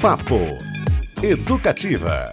Papo Educativa.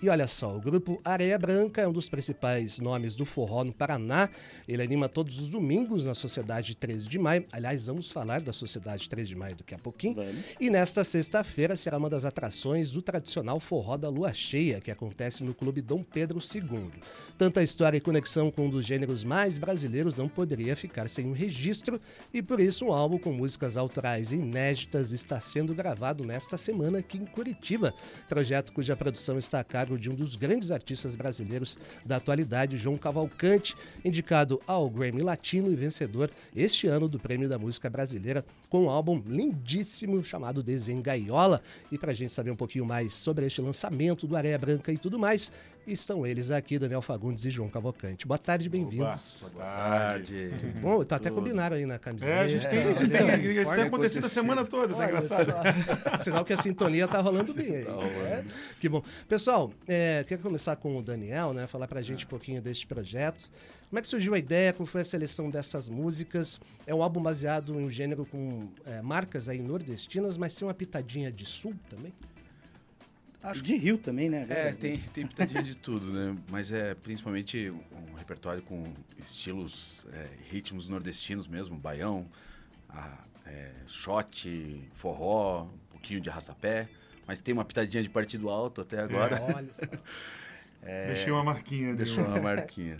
E olha só, o grupo Areia Branca é um dos principais nomes do forró no Paraná. Ele anima todos os domingos na Sociedade 13 de Maio. Aliás, vamos falar da Sociedade 13 de Maio daqui a pouquinho. Vamos. E nesta sexta-feira será uma das atrações do tradicional forró da Lua Cheia, que acontece no Clube Dom Pedro II. Tanta história e conexão com um dos gêneros mais brasileiros não poderia ficar sem um registro, e por isso um álbum com músicas autorais inéditas está sendo gravado nesta semana aqui em Curitiba. Projeto cuja produção está a cargo de um dos grandes artistas brasileiros da atualidade, João Cavalcante, indicado ao Grammy Latino e vencedor este ano do Prêmio da Música Brasileira com um álbum lindíssimo chamado Desengaiola. E para a gente saber um pouquinho mais sobre este lançamento do Areia Branca e tudo mais, estão eles aqui, Daniel Fagundes e João Cavalcante. Boa tarde, bem-vindos. Boa tarde. Tudo bom? Tá até combinaram aí na camiseta. É, a gente tem isso, tem, isso tem acontecido a semana toda, tá Olha engraçado? só. Sinal que a sintonia tá rolando bem aí. Tá É, que bom. Pessoal, é, quero começar com o Daniel, né? Falar pra gente um pouquinho deste projeto. Como é que surgiu a ideia? Como foi a seleção dessas músicas? É um álbum baseado em um gênero com é, marcas aí nordestinas, mas tem uma pitadinha de sul também? Acho de Rio também, né? É, tem, tem pitadinha de tudo, né? Mas é principalmente um repertório com estilos, é, ritmos nordestinos mesmo, baião, a, é, shot, forró, um pouquinho de arrastapé. Mas tem uma pitadinha de partido alto até agora. Olha só. Deixei uma marquinha ali. Deixou uma marquinha.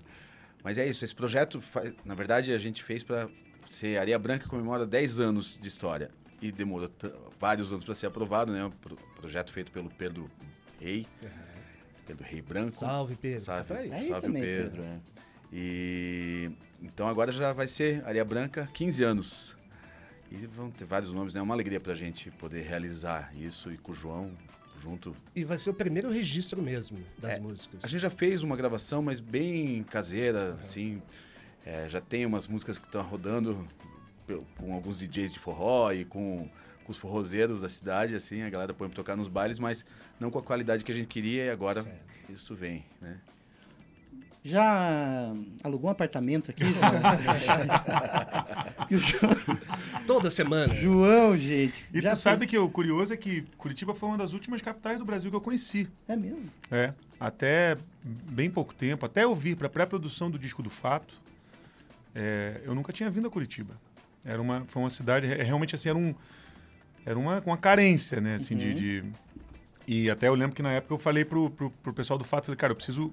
Mas é isso, esse projeto, na verdade, a gente fez para ser Areia Branca comemora 10 anos de história. E demorou vários anos para ser aprovado, né? Um pro- projeto feito pelo Pedro Rei, Pedro Rei Branco. Salve, Pedro. Salve, Tá por aí? Aí salve também, Pedro. Pedro, é. E então agora já vai ser Areia Branca 15 anos. E vão ter vários nomes, né? É uma alegria pra gente poder realizar isso e com o João junto. E vai ser o primeiro registro mesmo das É, músicas. A gente já fez uma gravação, mas bem caseira, assim. É, já tem umas músicas que estão rodando com alguns DJs de forró e com, com os forrozeiros da cidade, assim. A galera põe pra tocar nos bailes, mas não com a qualidade que a gente queria e agora Certo. isso vem, né? Já alugou um apartamento aqui, João? Toda semana. João, gente. E já tu sabe que o curioso é que Curitiba foi uma das últimas capitais do Brasil que eu conheci. É mesmo. É. Até bem pouco tempo, até eu vir para pré-produção do disco do Fato, é, eu nunca tinha vindo a Curitiba. Era uma, foi uma cidade, é, realmente assim, era um, era uma, uma carência, né, assim, de, de- E até eu lembro que na época eu falei pro, pro, pro pessoal do Fato, falei, cara, eu preciso,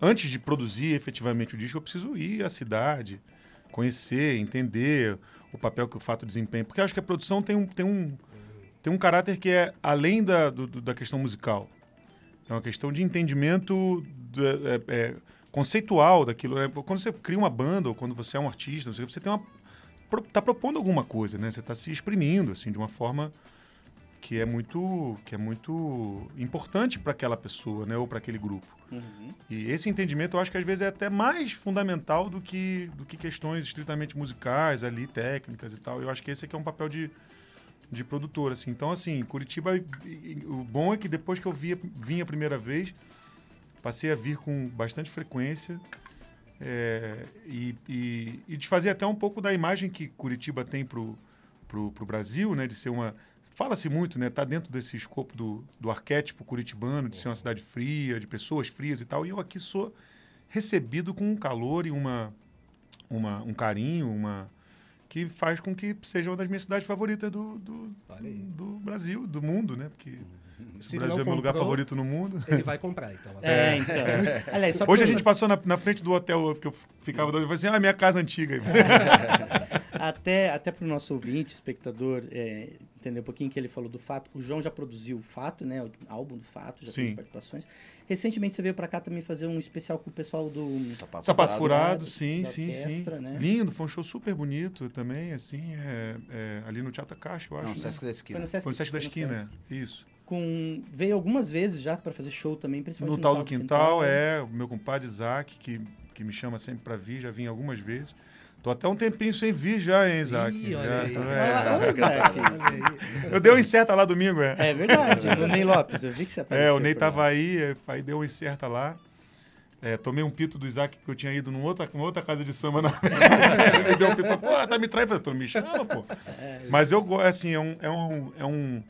antes de produzir efetivamente o disco, eu preciso ir à cidade, conhecer, entender o papel que o Fato desempenha. Porque eu acho que a produção tem um, tem um, tem um caráter que é além da, do- da questão musical. É uma questão de entendimento é, é, conceitual daquilo. né? Quando você cria uma banda ou quando você é um artista, você, tem uma tá propondo alguma coisa, né? Você está se exprimindo assim de uma forma que é muito que é muito importante para aquela pessoa, né? Ou para aquele grupo. Uhum. E esse entendimento eu acho que às vezes é até mais fundamental do que, do que questões estritamente musicais ali, técnicas e tal. Eu acho que esse aqui é um papel de, de produtor, assim. Então, assim, Curitiba, o bom é que depois que eu via, vim a primeira vez, passei a vir com bastante frequência é, e, e, e desfazer até um pouco da imagem que Curitiba tem pro, pro Brasil, né? De ser uma... Fala-se muito, né? Tá dentro desse escopo do, do arquétipo curitibano, de ser uma cidade fria, de pessoas frias e tal. E eu aqui sou recebido com um calor e uma, uma, um carinho, uma que faz com que seja uma das minhas cidades favoritas do, do, do Brasil, do mundo, né? Porque Se o não Brasil é meu lugar comprou, favorito no mundo. Ele vai comprar, então. É, então. Aliás, Hoje a gente passou na, na frente do hotel que eu ficava dando e falei assim, ah, minha casa antiga. Até, até para o nosso ouvinte, espectador, é, entender um pouquinho que ele falou do Fato. O João já produziu o Fato, né? O álbum do Fato, já Sim. fez participações. Recentemente você veio para cá também fazer um especial com o pessoal do... Sapato, Sapato Furado. Furado, sim, da sim, sim. né? Lindo, foi um show super bonito também, assim, é, é, ali no Teatro Caixa, eu acho. Não, né? Sesc da Foi Esquina. no Sesc, Foi no Sesc da foi no Esquina, Sesc. é. isso. Com, veio algumas vezes já para fazer show também, principalmente No tal do quintal, é, o meu compadre Isaac, que, que me chama sempre pra vir, já vim algumas vezes. Tô até um tempinho sem vir já, hein, Isaac? Ih, olha aí. é. aí. Eu dei um incerta lá domingo, é. É verdade, o Ney Lopes, eu vi que você apareceu. É, o Ney tava lá. aí, é, aí deu um incerta lá. É, tomei um pito do Isaac que eu tinha ido numa outra, numa outra casa de samba. Na... Ele deu um pito, pô, tá me traindo. Eu falei, "Tu não me chama, pô. Mas eu gosto, assim, é um, é um, é um,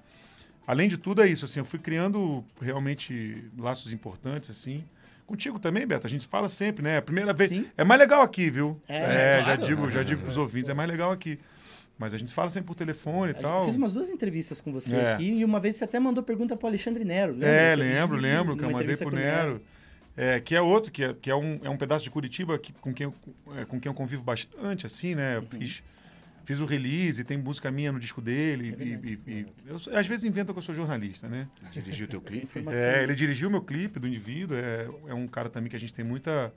além de tudo, é isso. Assim, eu fui criando realmente laços importantes, assim. Contigo também, Beto. A gente fala sempre, né? A primeira vez. Sim. É mais legal aqui, viu? É, já claro. digo, já digo pros ouvintes, é mais legal aqui. Mas a gente fala sempre por telefone e Eu tal. fiz umas duas entrevistas com você É. aqui e uma vez você até mandou pergunta pro Alexandre Nero. lembra? É, lembro, lembro, que eu mandei pro com o Nero. É, que é outro, que, é, que é, um, é um pedaço de Curitiba que, com, quem eu, é, com quem eu convivo bastante, assim, né? Eu Uhum. fiz, fiz o release, tem música minha no disco dele. É e, verdade. e- e- eu, às vezes invento que eu sou jornalista, né? Dirigiu o teu clipe. É, ele dirigiu meu clipe do indivíduo, é, é um cara também que a gente tem muita,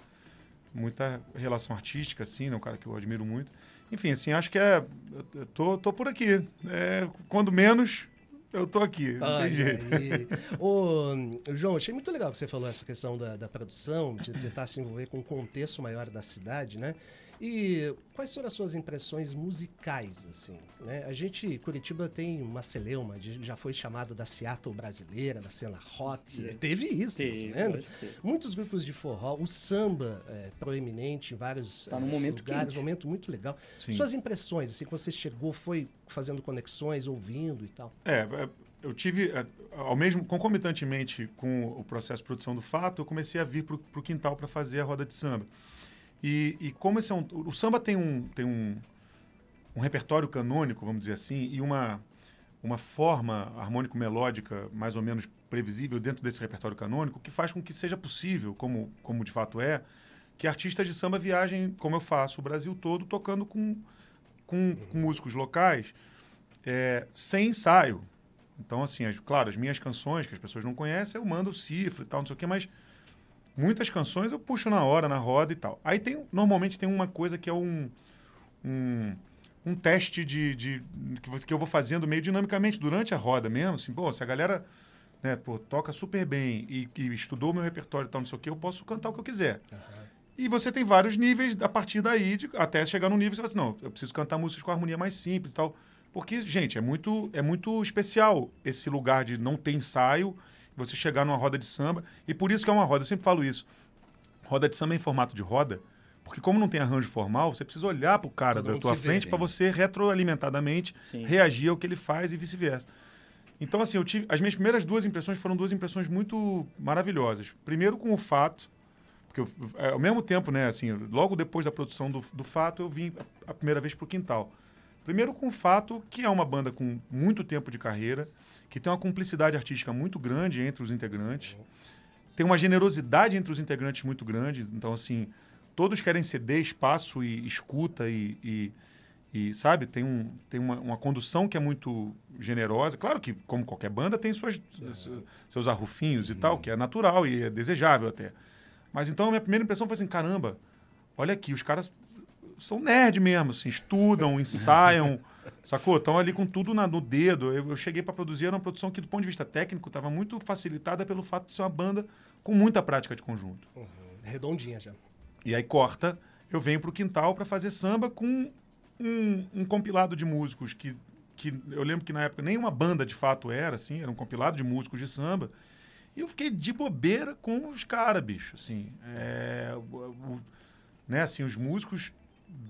muita relação artística, assim, né? Um cara que eu admiro muito. Enfim, assim, acho que é. Eu tô, tô por aqui. É, quando menos, eu tô aqui. Não Olha tem jeito. Ô, João, achei muito legal que você falou essa questão da, da produção, de tentar se envolver com o contexto maior da cidade, né? E quais foram as suas impressões musicais, assim? Né? A gente, Curitiba tem uma celeuma, de, já foi chamada da Seattle brasileira, da cena rock. Teve isso, Teve, teve. Muitos grupos de forró, o samba é, proeminente em vários Tá num eh, momento lugares, quente. momento muito legal. Sim. Suas impressões, assim, quando você chegou, foi fazendo conexões, ouvindo e tal? É, é, eu tive, é, ao mesmo, concomitantemente com o processo de produção do fato, eu comecei a vir para o quintal para fazer a roda de samba. E, e como esse é um, o samba tem um, tem um, um repertório canônico, vamos dizer assim, e uma, uma forma harmônico-melódica mais ou menos previsível dentro desse repertório canônico, que faz com que seja possível, como, como de fato é, que artistas de samba viajem, como eu faço, o Brasil todo, tocando com, com, com músicos locais, é, sem ensaio. Então, assim, as- claro, as minhas canções, que as pessoas não conhecem, eu mando cifra e tal, não sei o quê, mas muitas canções eu puxo na hora, na roda e tal. Aí tem, normalmente tem uma coisa que é um, um, um teste de, de que, que eu vou fazendo meio dinamicamente durante a roda mesmo. Assim, pô, se a galera né, pô, toca super bem e, e estudou meu repertório e tal, não sei o quê, eu posso cantar o que eu quiser. E você tem vários níveis a partir daí, de- até chegar no nível você fala assim, não, eu preciso cantar músicas com harmonia mais simples e tal. Porque, gente, é muito, é muito especial esse lugar de não ter ensaio, você chegar numa roda de samba. E por isso que é uma roda, eu sempre falo isso. Roda de samba é em formato de roda, porque como não tem arranjo formal, você precisa olhar para o cara Todo da tua frente sim. para você retroalimentadamente Sim. reagir ao que ele faz e vice-versa. Então, assim, eu tive, as minhas primeiras duas impressões foram duas impressões muito maravilhosas. Primeiro com o fato, porque eu, é, ao mesmo tempo, né, assim, logo depois da produção do, do fato, eu vim a, a primeira vez pro quintal. Primeiro com o fato que é uma banda com muito tempo de carreira, que tem uma cumplicidade artística muito grande entre os integrantes, tem uma generosidade entre os integrantes muito grande. Então, assim, todos querem ceder espaço e escuta e, e, e, sabe, tem, um, tem uma, uma condução que é muito generosa. Claro que, como qualquer banda, tem suas, seus arrufinhos e tal, que é natural e é desejável até. Mas então a minha primeira impressão foi assim, caramba, olha aqui, os caras são nerd mesmo, assim, estudam, ensaiam, sacou? Estão ali com tudo na- no dedo. Eu, eu cheguei para produzir, era uma produção que, do ponto de vista técnico, estava muito facilitada pelo fato de ser uma banda com muita prática de conjunto. Redondinha já. E aí corta, eu venho pro quintal para fazer samba com um, um compilado de músicos que, que eu lembro que na época nenhuma banda de fato era, assim, era um compilado de músicos de samba. E eu fiquei de bobeira com os caras, bicho, assim. É, o- o- né, assim, os músicos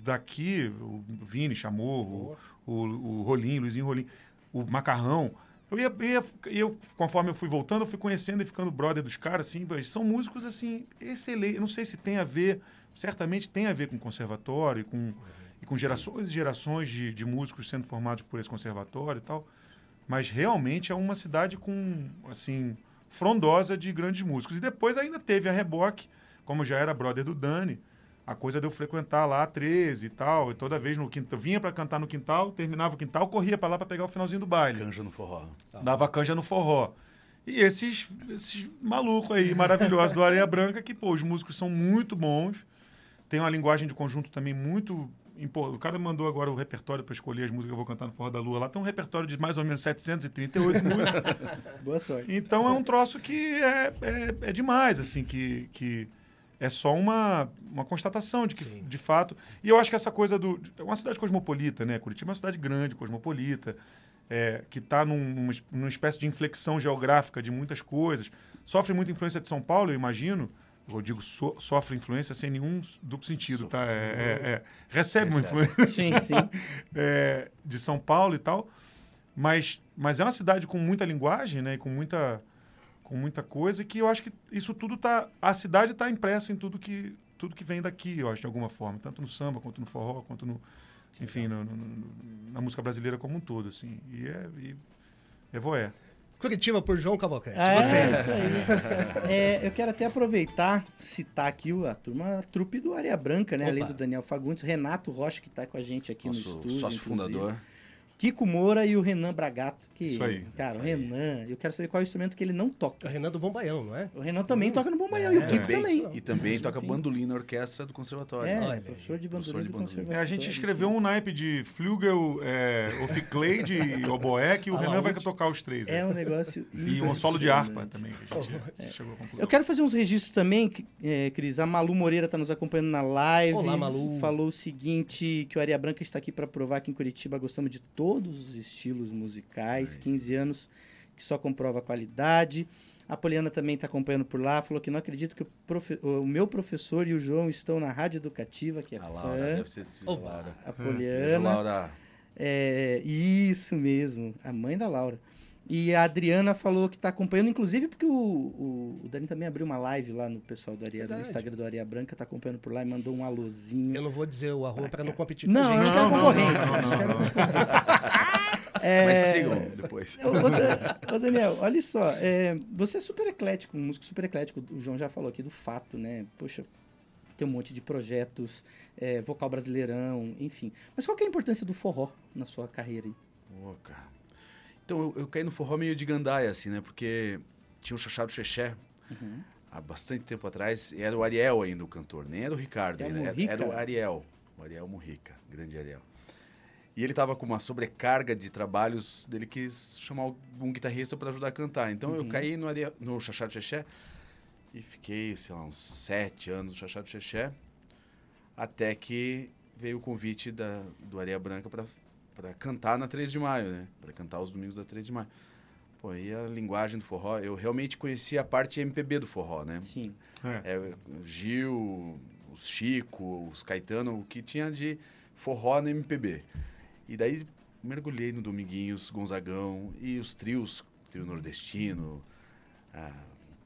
daqui, o Vini chamou, o, o, o Rolim, Luizinho Rolim, o Macarrão. Eu ia, ia, eu, conforme eu fui voltando, eu fui conhecendo e ficando brother dos caras, assim, são músicos, assim, excelentes. Não sei se tem a ver, certamente tem a ver com conservatório e com, e com gerações e gerações de, de músicos sendo formados por esse conservatório e tal. Mas realmente é uma cidade com, assim, frondosa de grandes músicos. E depois ainda teve a reboque, como já era brother do Dani, a coisa de eu frequentar lá a 13 e tal, e toda vez no quintal, vinha para cantar no quintal, terminava o quintal, corria para lá para pegar o finalzinho do baile. Canja no forró. Dava canja no forró. E esses, esses malucos aí, maravilhosos do Areia Branca, que, pô, os músicos são muito bons, tem uma linguagem de conjunto também muito importante. O cara mandou agora o repertório para escolher as músicas que eu vou cantar no Forró da Lua. Lá tem um repertório de mais ou menos 738 músicas. Boa sorte. Então é um troço que é, é, é demais, assim, que, que é só uma, uma constatação de que, Sim. de fato. E eu acho que essa coisa do. É uma cidade cosmopolita, né? Curitiba é uma cidade grande, cosmopolita, é, que está num, numa, es- numa espécie de inflexão geográfica de muitas coisas. Sofre muita influência de São Paulo, eu imagino. Eu digo so- sofre influência sem nenhum duplo sentido, tá? É, é- é- recebe uma Recebe. influência Sim, sim. é, de São Paulo e tal. Mas, mas é uma cidade com muita linguagem, né? E com muita, com muita coisa que eu acho que isso tudo tá... A cidade está impressa em tudo que, tudo que vem daqui, eu acho, de alguma forma. Tanto no samba, quanto no forró, quanto no... Enfim, no- no- no- na música brasileira como um todo, assim. E é... E, é voé. Curitiba por João Cavalcante. Ah, Você. é, isso aí. É, eu quero até aproveitar, citar aqui o- a turma, a trupe do Areia Branca, né? Opa. Além do Daniel Fagundes, Renato Rocha, que está com a gente aqui no Nosso estúdio. sócio inclusive. fundador. Kiko Moura e o Renan Bragato. Que, Isso aí. Cara, Isso o aí. Renan, eu quero saber qual é o instrumento que ele não É o toca. Renan do Bom Baião, não é? O Renan também toca no Bom Baião, e o É. Kiko Também, também. e também toca Enfim. bandolim na orquestra do conservatório. É, Olha professor de Professor bandolim de do bandolim. conservatório. É, a gente escreveu um naipe de flugel, é, oficleide e oboé, que o Ah, lá, Renan vai tocar os três. É aí. um negócio E um solo de harpa também, que a gente chegou à conclusão. Eu quero fazer uns registros também, que- é, Cris. A Malu Moreira está nos acompanhando na live. Olá, Malu. Falou o seguinte, que o Areia Branca está aqui para provar que em Curitiba gostamos de todos os estilos musicais. 15 anos que só comprova a qualidade. A Poliana também está acompanhando por lá. Falou que não acredito que o, profe- o meu professor e o João estão na Rádio Educativa, que é A fã. Laura, deve ser a. Laura. A Beijo, Poliana. Laura. É, isso mesmo, a mãe da Laura. E a Adriana falou que está acompanhando, inclusive porque o, o, o Dani também abriu uma live lá no pessoal do Areia, no Verdade. Instagram do Areia Branca, tá acompanhando por lá e mandou um alôzinho. Eu não vou dizer o arroba para não competir Não, com a eu gente. não quero Não, não, concorrência. não, não, eu quero- Mas É, sigam depois. Ô, ô, Daniel, olha só, é, você é super eclético, um músico super eclético. O João já falou aqui do fato, né? Poxa, tem um monte de projetos, é, vocal brasileirão, enfim. Mas qual que é a importância do forró na sua carreira aí? Pô, cara. Então, eu, eu caí no forró meio de gandaia, assim, né? Porque tinha o Chachado Xexé Uhum. há bastante tempo atrás. E era o Ariel ainda o cantor, nem era o Ricardo. O ainda, era, era o Ariel. O Ariel Murrica, grande Ariel. E ele tava com uma sobrecarga de trabalhos, dele quis chamar um guitarrista para ajudar a cantar. Então eu Uhum. caí no, Ariel, no Chachado Xexé e fiquei, sei lá, uns sete anos no Chachado Xexé, até que veio o convite da, do Areia Branca para para cantar na 3 de maio, né? Para cantar os domingos da 3 de maio. Pô, aí a linguagem do forró, eu realmente conhecia a parte MPB do forró, né? Sim. É. É, o Gil, os Chico, os Caetano, o que tinha de forró no MPB. E daí mergulhei no Dominguinhos, Gonzagão e os trios, trio nordestino, ah,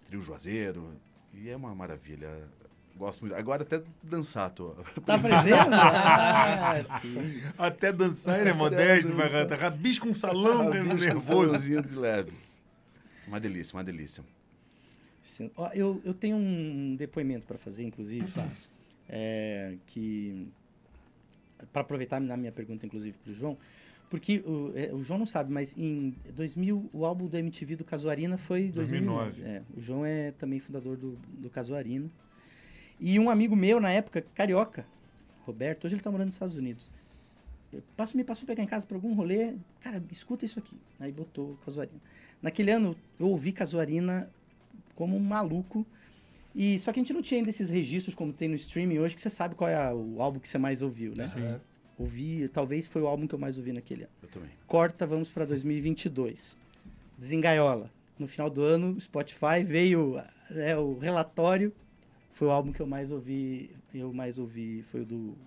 trio Juazeiro, e é uma maravilha. Gosto muito. Agora até dançar, tô. Tá aprendendo? ah, sim. Até dançar ele é modesto, vai rabisca um salão Rabisco, nervoso. salãozinho de leves. Uma delícia, uma delícia. Eu, eu tenho um depoimento para fazer, inclusive, Fácil, é, que para aproveitar na minha pergunta, inclusive, para o João, porque o, é, o João não sabe, mas em 2000 o álbum do MTV do Casuarina foi 2009. 2009. É, o João é também fundador do, do Casuarina. E um amigo meu na época, carioca, Roberto, hoje ele está morando nos Estados Unidos. Eu passo, me passou pegar em casa para algum rolê, cara, escuta isso aqui. Aí botou Casuarina. Naquele ano eu ouvi Casuarina como um maluco. E só que a gente não tinha ainda esses registros como tem no streaming hoje, que você sabe qual é a- o álbum que você mais ouviu, né? Sim. Ouvi, talvez foi o álbum que eu mais ouvi naquele ano. Eu também. Corta, vamos para 2022. Desengaiola. No final do ano, Spotify veio né, o relatório. Foi o álbum que eu mais ouvi. Eu mais ouvi foi o do.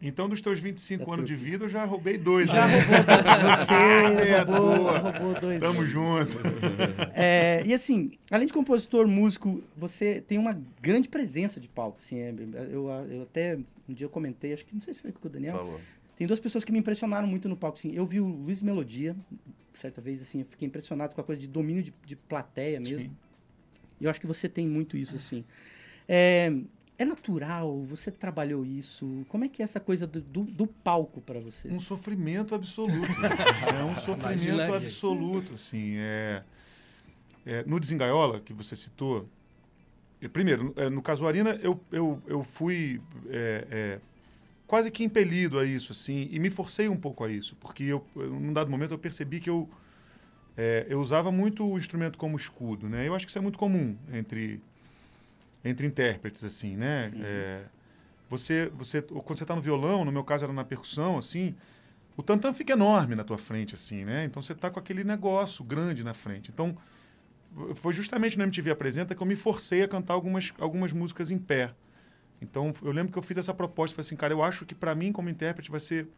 Então, dos teus 25 Da anos de vida, eu já roubei dois. Já né? roubou você, É, roubou, roubou dois. Tamo anos. junto. É, e assim, além de compositor, músico, você tem uma grande presença de palco. Assim, é, eu, eu até um dia eu comentei, acho que não sei se foi com o Daniel. Falou. Tem duas pessoas que me impressionaram muito no palco. Assim, eu vi o Luiz Melodia, certa vez, assim, eu fiquei impressionado com a coisa de domínio de, de plateia mesmo. Sim. E eu acho que você tem muito isso, assim. É, é natural? Você trabalhou isso? Como é que é essa coisa do, do, do palco para você? Um sofrimento absoluto. é um sofrimento absoluto, assim. É, é, no Desengaiola, que você citou, eu- primeiro, é, no Casuarina, eu, eu, eu fui é, é, quase que impelido a isso, assim, e me forcei um pouco a isso, porque eu, eu, num dado momento eu percebi que eu, é, eu usava muito o instrumento como escudo, né? Eu acho que isso é muito comum entre, entre intérpretes, assim, né? É, você, você, quando você está no violão, no meu caso era na percussão, assim, o tantã fica enorme na tua frente, assim, né? Então você tá com aquele negócio grande na frente. Então, foi justamente no MTV Apresenta que eu me forcei a cantar algumas, algumas músicas em pé. Então, eu lembro que eu fiz essa proposta, falei assim, cara, eu acho que para mim, como intérprete, vai ser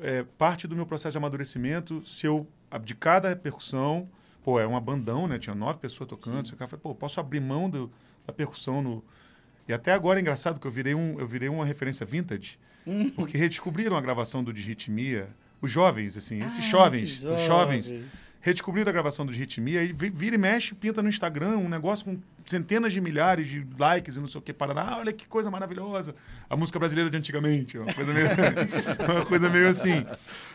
é, parte do meu processo de amadurecimento, se eu abdicar da percussão, pô, é uma bandão, né? Tinha nove pessoas tocando, você falei, pô, posso abrir mão do, da percussão no... E até agora é engraçado que eu virei, um, eu virei uma referência vintage, porque redescobriram a gravação do Disritmia, os jovens, assim, esses Ah, jovens, esses os jovens, redescobriram a gravação do Ritmia e vi- vira e mexe, pinta no Instagram um negócio com centenas de milhares de likes e não sei o que, Paraná, ah, olha que coisa maravilhosa. A música brasileira de antigamente, uma coisa meio, uma coisa meio assim.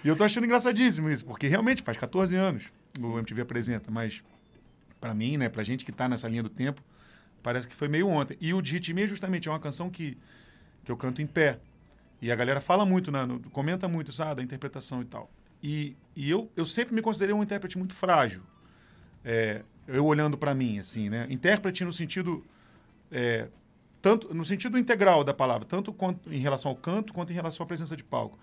E eu tô achando engraçadíssimo isso, porque realmente faz 14 anos o MTV apresenta, mas pra mim, né, pra gente que tá nessa linha do tempo, parece que foi meio ontem. E o de Ritmia justamente é uma canção que, que eu canto em pé. E a galera fala muito, né, no- comenta muito, sabe, da interpretação e tal. E, e eu, eu sempre me considerei um intérprete muito frágil. É, eu olhando para mim, assim, né? Intérprete no sentido é, tanto no sentido integral da palavra, tanto quanto em relação ao canto quanto em relação à presença de palco.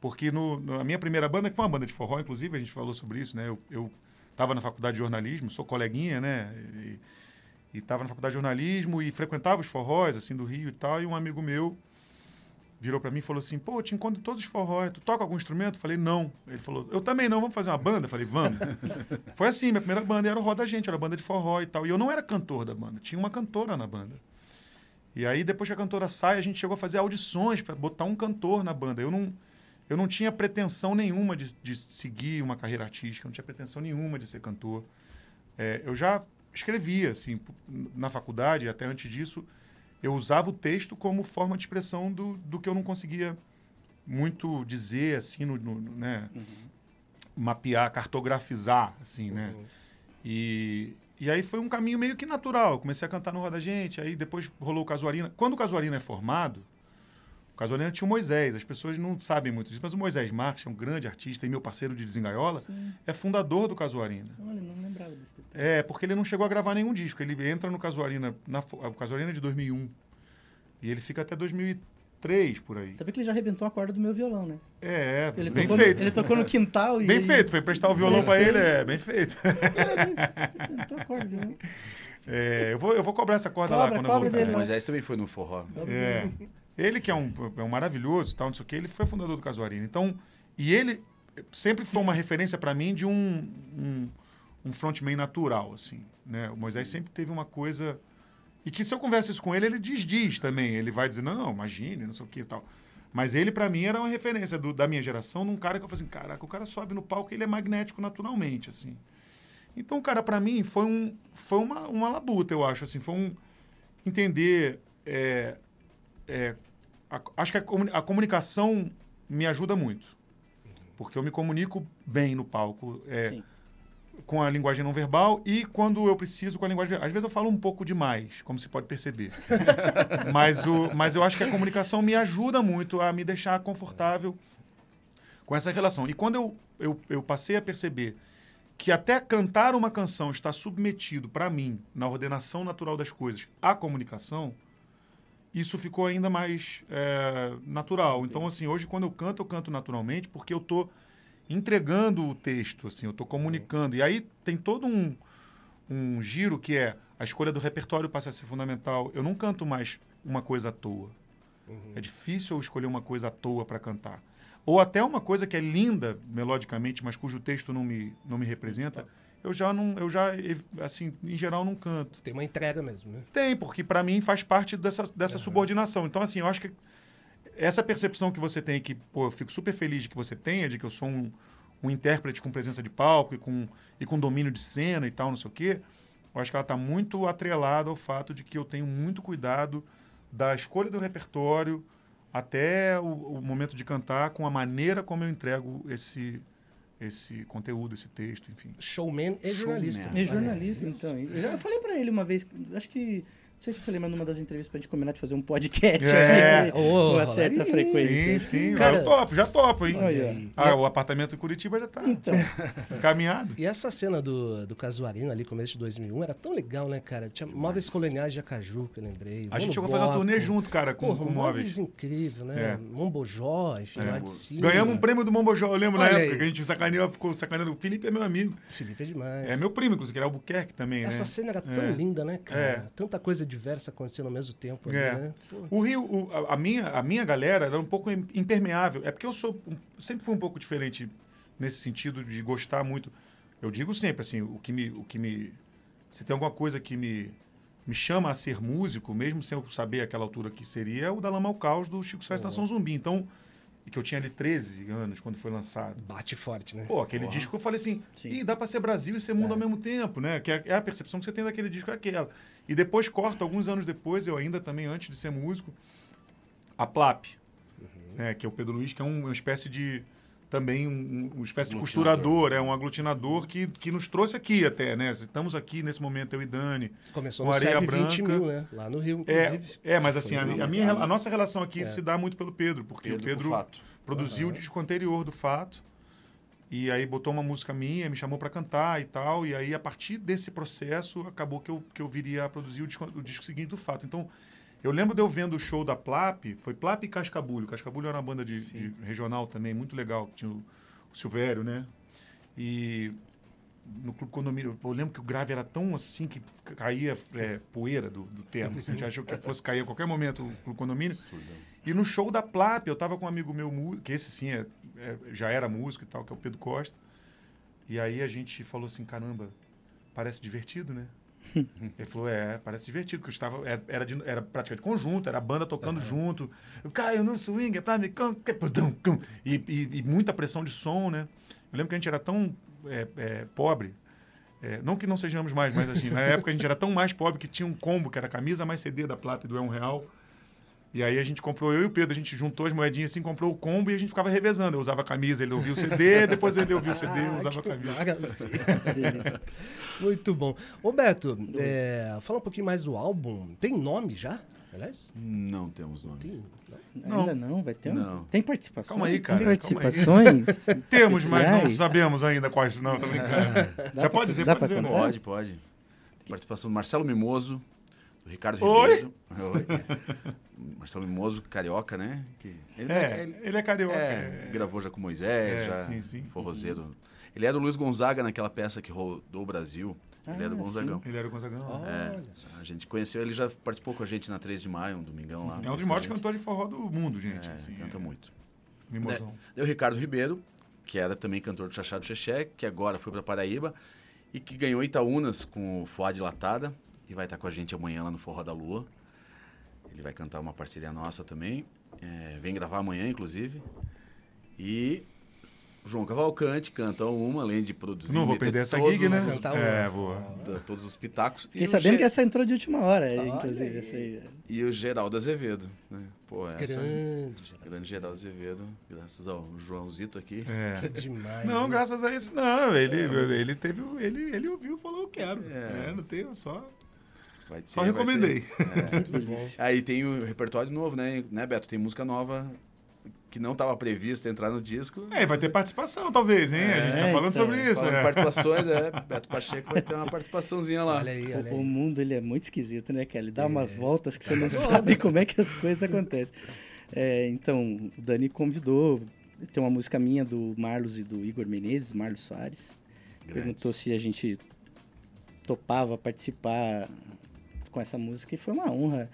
Porque no, na minha primeira banda, que foi uma banda de forró, inclusive, a gente falou sobre isso, né? Eu, estava na faculdade de jornalismo, sou coleguinha, né? E estava na faculdade de jornalismo e frequentava os forróis, assim, do Rio e tal. E um amigo meu virou para mim e falou assim: pô, eu te encontro em todos os forróis, tu toca algum instrumento? Falei, não. Ele falou, eu também não, vamos fazer uma banda? Falei, vamos. Foi assim, minha primeira banda era o Roda Gente, era banda de forró e tal. E eu não era cantor da banda, tinha uma cantora na banda. E aí, depois que a cantora sai, a gente chegou a fazer audições para botar um cantor na banda. Eu não, eu não tinha pretensão nenhuma de, de seguir uma carreira artística, não tinha pretensão nenhuma de ser cantor. É, eu já escrevia, assim, na faculdade, até antes disso, eu usava o texto como forma de expressão do, do que eu não conseguia muito dizer, assim, no, no- né? mapear, cartografizar, assim, né? E, e aí foi um caminho meio que natural. Eu comecei a cantar no Roda Gente, aí depois rolou o Casuarina. Quando o Casuarina é formado, o Casuarina tinha o Moisés. As pessoas não sabem muito disso, mas o Moisés Marques é um grande artista e meu parceiro de Desengaiola, Sim. é fundador do Casuarina. Olha, não lembrava desse detalhe. É, porque ele não chegou a gravar nenhum disco. Ele entra no Casuarina, na, o Casuarina é de 2001. E ele fica até 2003, por aí. Sabia que ele já arrebentou a corda do meu violão, né? É, é Ele bem tocou feito. No, ele tocou no quintal e. Bem ele- feito, foi emprestar o violão pra ele, é bem feito. É, arrebentou a corda do violão. É, eu, vou, eu vou cobrar essa corda lá Cobra, quando cobra eu voltar. dele O lá. Moisés também foi no forró. É. Ele que é um, é um maravilhoso, tal, não sei o que, ele foi fundador do Casuarina. Então, e ele sempre foi uma referência para mim de um, um, um frontman natural, assim, né? O Moisés sempre teve uma coisa e que se eu converso isso com ele, ele desdiz também. Ele vai dizer, não, imagine, não sei o que e tal. Mas ele, para mim, era uma referência do- da minha geração, num cara que eu falei assim, caraca, o cara sobe no palco ele é magnético naturalmente, assim. Então, cara, para mim, foi, um, foi uma, uma labuta, eu acho, assim. Foi um entender... é, é, a- acho que a, comuni- a comunicação me ajuda muito. Porque eu me comunico bem no palco, é, com a linguagem não verbal e quando eu preciso com a linguagem verbal. Às vezes eu falo um pouco demais, como se pode perceber. mas, o, mas eu acho que a comunicação me ajuda muito a me deixar confortável com essa relação. E quando eu, eu, eu passei a perceber que até cantar uma canção está submetido, para mim, na ordenação natural das coisas, à comunicação, isso ficou ainda mais é, natural. Então, assim, hoje quando eu canto, eu canto naturalmente, porque eu estou entregando o texto, assim, eu estou comunicando. E aí tem todo um, um giro que é a escolha do repertório passa a ser fundamental. Eu não canto mais uma coisa à toa. É difícil eu escolher uma coisa à toa para cantar. Ou até uma coisa que é linda melodicamente, mas cujo texto não me, não me representa, eu já não, eu já assim, em geral não canto. Tem uma entrega mesmo, né? Tem, porque para mim faz parte dessa, dessa subordinação. Então, assim, eu acho que essa percepção que você tem, que pô, eu fico super feliz de que você tenha, de que eu sou um, um intérprete com presença de palco e com, e com domínio de cena e tal, não sei o quê, eu acho que ela está muito atrelada ao fato de que eu tenho muito cuidado da escolha do repertório até o, o momento de cantar, com a maneira como eu entrego esse, esse conteúdo, esse texto, enfim. Showman e jornalista. Showman. É jornalista, então. Eu, já- eu falei pra ele uma vez, acho que. Não sei se você lembra numa das entrevistas pra gente combinar de fazer um podcast É. aqui, com Ô, uma certa rolaria. frequência. Sim, sim. Cara- eu topo, já topo, hein? Olha aí. Ah, o apartamento em Curitiba já está Então, encaminhado. E essa cena do, do Casuarina ali, começo de 2001, era tão legal, né, cara? Tinha móveis coloniais de Acaju, que eu lembrei. A gente chegou a fazer uma Bloco. turnê junto, cara, com, Porra, com móveis. incrível, né? É. Mombojó, enfim, É. lá de cima. Ganhamos um prêmio do Mombojó, eu lembro na Olha época aí. que a gente sacaneou, ficou sacaneando. O Felipe é meu amigo. Felipe é demais. É meu primo, inclusive, que era Albuquerque também, Essa né? cena era tão É. linda, né, cara? É. Tanta coisa diversas acontecendo ao mesmo tempo. ali, É. né? O Rio, o- a, minha, a minha galera era um pouco im- impermeável. É porque eu sou sempre fui um pouco diferente nesse sentido de gostar muito. Eu digo sempre assim, o que me, o que me, se tem alguma coisa que me me chama a ser músico, mesmo sem eu saber aquela altura que seria, é o da Lama ao Caos do Chico Sainz Nação Zumbi. Então, e que eu tinha ali 13 anos quando foi lançado. bate forte, né? Pô, aquele disco eu falei assim, Sim. Ih, dá pra ser Brasil e ser mundo ao mesmo tempo, né? Que é, é a percepção que você tem daquele disco, é aquela. E depois corta, alguns anos depois, eu ainda também, antes de ser músico, a Plap, né? Que é o Pedro Luiz, que é um- uma espécie de. Também um, uma espécie de costurador, é um aglutinador que, que nos trouxe aqui até, né? Estamos aqui nesse momento, eu e Dani. Começou com no areia SEB 20 branca. mil, né? Lá no Rio, É, inclusive. é mas assim, a, a minha, a nossa relação aqui É. se dá muito pelo Pedro, porque Pedro o Pedro produziu o disco anterior do Fato. E aí botou uma música minha, me chamou para cantar e tal. E aí, a partir desse processo, acabou que eu, que eu viria a produzir o disco, o disco seguinte do Fato. Então, eu lembro de eu vendo o show da Plap, foi Plap e Cascabulho. Cascabulho era uma banda de, de regional também, muito legal. Tinha o, o Silvério, né? E no Clube Condomínio, eu lembro que o grave era tão assim que caía é, poeira do, do teto. assim, A gente achou que fosse cair a qualquer momento o Clube Condomínio. E no show da Plap, eu tava com um amigo meu, que esse sim é- é- já era músico e tal, que é o Pedro Costa. E aí a gente falou assim, caramba, parece divertido, né? Ele falou, é, parece divertido, porque eu estava, era, era, de- era praticamente conjunto, era a banda tocando junto. Eu caio no swing, é pra me... E, e- e muita pressão de som, né? Eu lembro que a gente era tão é, é, pobre, é, não que não sejamos mais, mas assim, na época a gente era tão mais pobre que tinha um combo, que era a camisa mais CD da Plata e do É Um Real. E aí a gente comprou, eu e o Pedro, a gente juntou as moedinhas assim, comprou o combo e a gente ficava revezando. Eu usava a camisa, ele ouvia o CD, depois ele ouvia o CD, eu Ah, usava a camisa. Muito bom. Ô, Beto, é, fala um pouquinho mais do álbum. Tem nome já? Aliás? Não temos nome. Tem. Não. Ainda não, vai ter um. Não. Tem participações? Calma aí, cara, Tem participações? Temos, mas não sabemos ainda quais. Não, tô brincando. Dá Já pra- pode dizer, pode dizer? Pode, pode. Participação do Marcelo Mimoso, do Ricardo Oi? Ribeiro. Oi. Marcelo Mimoso, carioca, né? Que ele, É, ele- ele é carioca. é, é. gravou já com Moisés, É, já sim, sim. forrozeiro. Ele é do Luiz Gonzaga naquela peça que rodou o Brasil. ele é do Ah, Gonzagão. Ele era o Gonzagão. Olha só. A gente conheceu, ele já participou com a gente na 3 de maio, um domingão lá. É um dos maiores cantores de forró do mundo, gente. É, assim, canta é. muito. Mimosão. Deu o Ricardo Ribeiro, que era também cantor do Chachado Xexé, que agora foi para Paraíba e que ganhou Itaúnas com o Fuad Latada e vai estar com a gente amanhã lá no Forró da Lua. Ele vai cantar uma parceria nossa também. É, vem gravar amanhã, inclusive. E o João Cavalcante canta uma, além de produzir. Não vou perder essa gig, né? os- É, vou. da- todos os pitacos. Fiquei E sabendo Ge- que essa entrou de última hora, Olha inclusive. Essa aí. E o Geraldo Azevedo. Né? Pô, essa... Grande. Grande Geraldo Azevedo, graças ao Joãozito aqui. É. Que demais. Não, hein? graças a isso. Não, ele, ele teve. o- Ele, ele ouviu e falou, eu quero. É. É, não tem, só, Vai ter, só vai recomendei. ter. Muito bom. Aí tem o repertório novo, né, né, Beto? Tem música nova que não estava prevista entrar no disco. É, vai ter participação, talvez, hein? a gente tá É, falando então, sobre isso. Falando é. participações, é, Beto Pacheco vai ter uma participaçãozinha lá. Olha aí, olha O, o aí. mundo ele é muito esquisito, né, cara? Ele dá É. umas voltas que você não sabe como é que as coisas acontecem. É, então, o Dani convidou. Tem uma música minha do Marlos e do Igor Menezes, Marlos Soares. Perguntou se a gente topava participar com essa música e foi uma honra.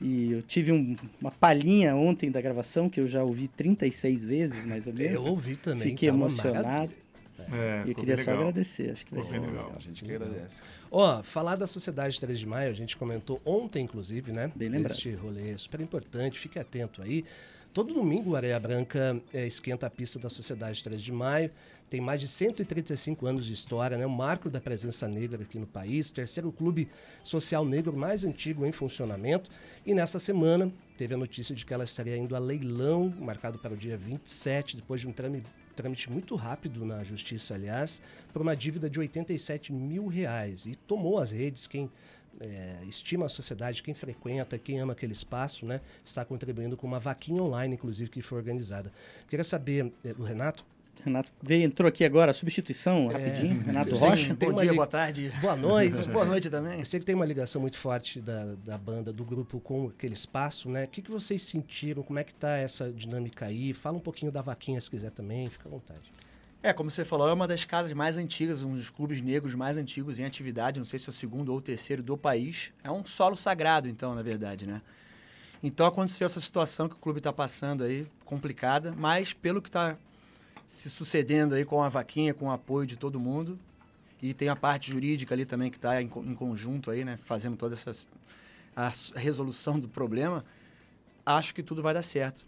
E eu tive um- uma palhinha ontem da gravação que eu já ouvi 36 vezes, mais ou menos. Eu ouvi também. Fiquei tá emocionado. É, e eu queria só legal. agradecer. Acho que vai ser legal. A gente que agradece. Ó, falar da Sociedade 3 de Maio, a gente comentou ontem, inclusive, né? Bem lembrado. Este rolê super importante, fique atento aí. Todo domingo o Areia Branca eh, esquenta a pista da Sociedade 3 de Maio. Tem mais de 135 anos de história, né? O marco da presença negra aqui no país, terceiro clube social negro mais antigo em funcionamento. E nessa semana teve a notícia de que ela estaria indo a leilão, marcado para o dia 27, depois de um trâmite, trâmite muito rápido na justiça, aliás, por uma dívida de 87 mil reais. E tomou as redes, quem é, estima a sociedade, quem frequenta, quem ama aquele espaço, né, está contribuindo com uma vaquinha online, inclusive, que foi organizada. Queria saber é, do Renato. Renato veio, entrou aqui agora, substituição, rapidinho. Renato sim. Rocha. Bom dia, li- boa tarde. Boa noite. Boa noite também. Eu sei que tem uma ligação muito forte da, da banda, do grupo com aquele espaço, né? O que, que vocês sentiram? Como é que tá essa dinâmica aí? Fala um pouquinho da vaquinha se quiser também, fica à vontade. É, como você falou, é uma das casas mais antigas, um dos clubes negros mais antigos em atividade, não sei se é o segundo ou o terceiro do país. É um solo sagrado, então, na verdade, né? Então aconteceu essa situação que o clube está passando aí, complicada, mas pelo que está se sucedendo aí com a vaquinha, com o apoio de todo mundo, e tem a parte jurídica ali também que está em, em, conjunto aí, né, fazendo toda essa a resolução do problema, acho que tudo vai dar certo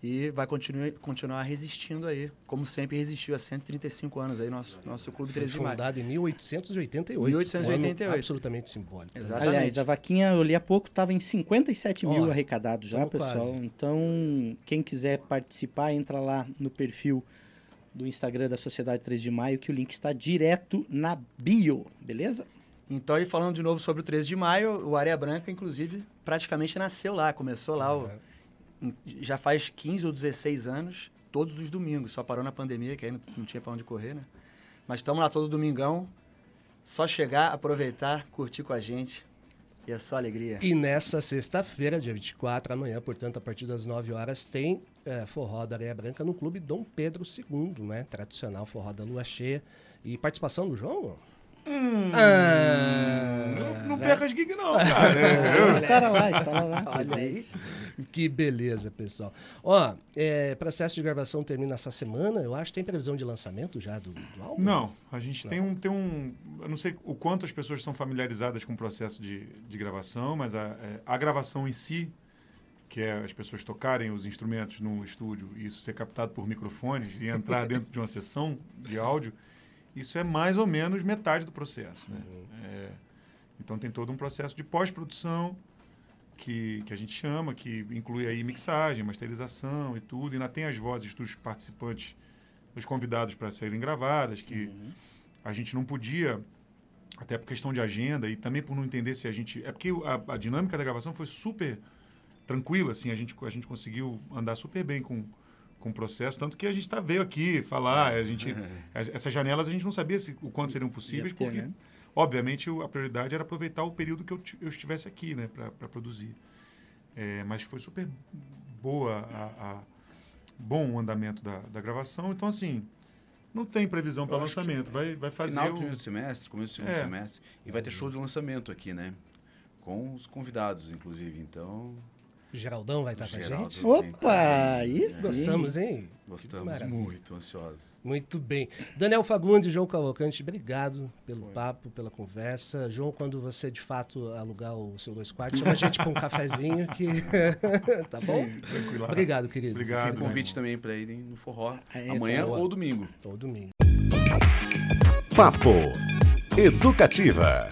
e vai continuar, continuar resistindo aí, como sempre resistiu há 135 anos aí, nosso, nosso Clube 13 de Maio. Fundado em 1888. 1888. Um absolutamente simbólico. Exatamente. Aliás, a vaquinha, eu li há pouco, estava em 57 mil Ó, arrecadados já, pessoal. quase. Então, quem quiser participar, entra lá no perfil do Instagram da Sociedade 3 de Maio, que o link está direto na bio, beleza? Então, e falando de novo sobre o 13 de maio, o Areia Branca, inclusive, praticamente nasceu lá, começou lá, o- em- já faz 15 ou 16 anos, todos os domingos, só parou na pandemia, que aí não, não tinha para onde correr, né? Mas estamos lá todo domingão, só chegar, aproveitar, curtir com a gente, e é só alegria. E nessa sexta-feira, dia 24, amanhã, portanto, a partir das 9 horas, tem é, forró da Areia Branca no Clube Dom Pedro II, né? Tradicional forró da lua cheia. E participação do João? Ah, Não, não perca as gigs, não, cara. É, Estará lá, estará lá. Olha aí. Que beleza, pessoal. Ó, é, processo de gravação termina essa semana, eu acho. Tem previsão de lançamento já do, do álbum? Não, a gente tem um, tem um. Eu não sei o quanto as pessoas são familiarizadas com o processo de, de gravação, mas a, é, a gravação em si, que é as pessoas tocarem os instrumentos no estúdio e isso ser captado por microfones e entrar dentro de uma sessão de áudio, isso é mais ou menos metade do processo. Né? É, então tem todo um processo de pós-produção que, que a gente chama, que inclui aí mixagem, masterização e tudo. E ainda tem as vozes dos participantes, dos convidados para serem gravadas, que a gente não podia, até por questão de agenda e também por não entender se a gente... É porque a, a dinâmica da gravação foi super tranquila, assim, a gente, a gente conseguiu andar super bem com, com o processo, tanto que a gente tá, veio aqui falar, a gente, as- essas janelas a gente não sabia se, o quanto seriam possíveis, ter, porque, né? obviamente, a prioridade era aproveitar o período que eu, eu estivesse aqui, né, para produzir. É, mas foi super boa a, a- bom o andamento da, da gravação, então, assim, não tem previsão para acho que lançamento, vai, vai fazer Final do o... primeiro semestre, começo do segundo É. semestre. E vai ter show de lançamento aqui, né? Com os convidados, inclusive. Então, Geraldão vai estar com a gente? Opa, né? Gostamos, hein? Gostamos muito, ansiosos. Muito bem. Daniel Fagundes, João Cavalcante, obrigado pelo papo, pela conversa. João, quando você de fato alugar o seu dois quartos, chama a gente para um cafezinho que. tá bom? Tranquilaço. Obrigado, querido. Obrigado. Fica o convite também para irem no forró É, amanhã boa. ou domingo. Todo domingo. Papo Educativa.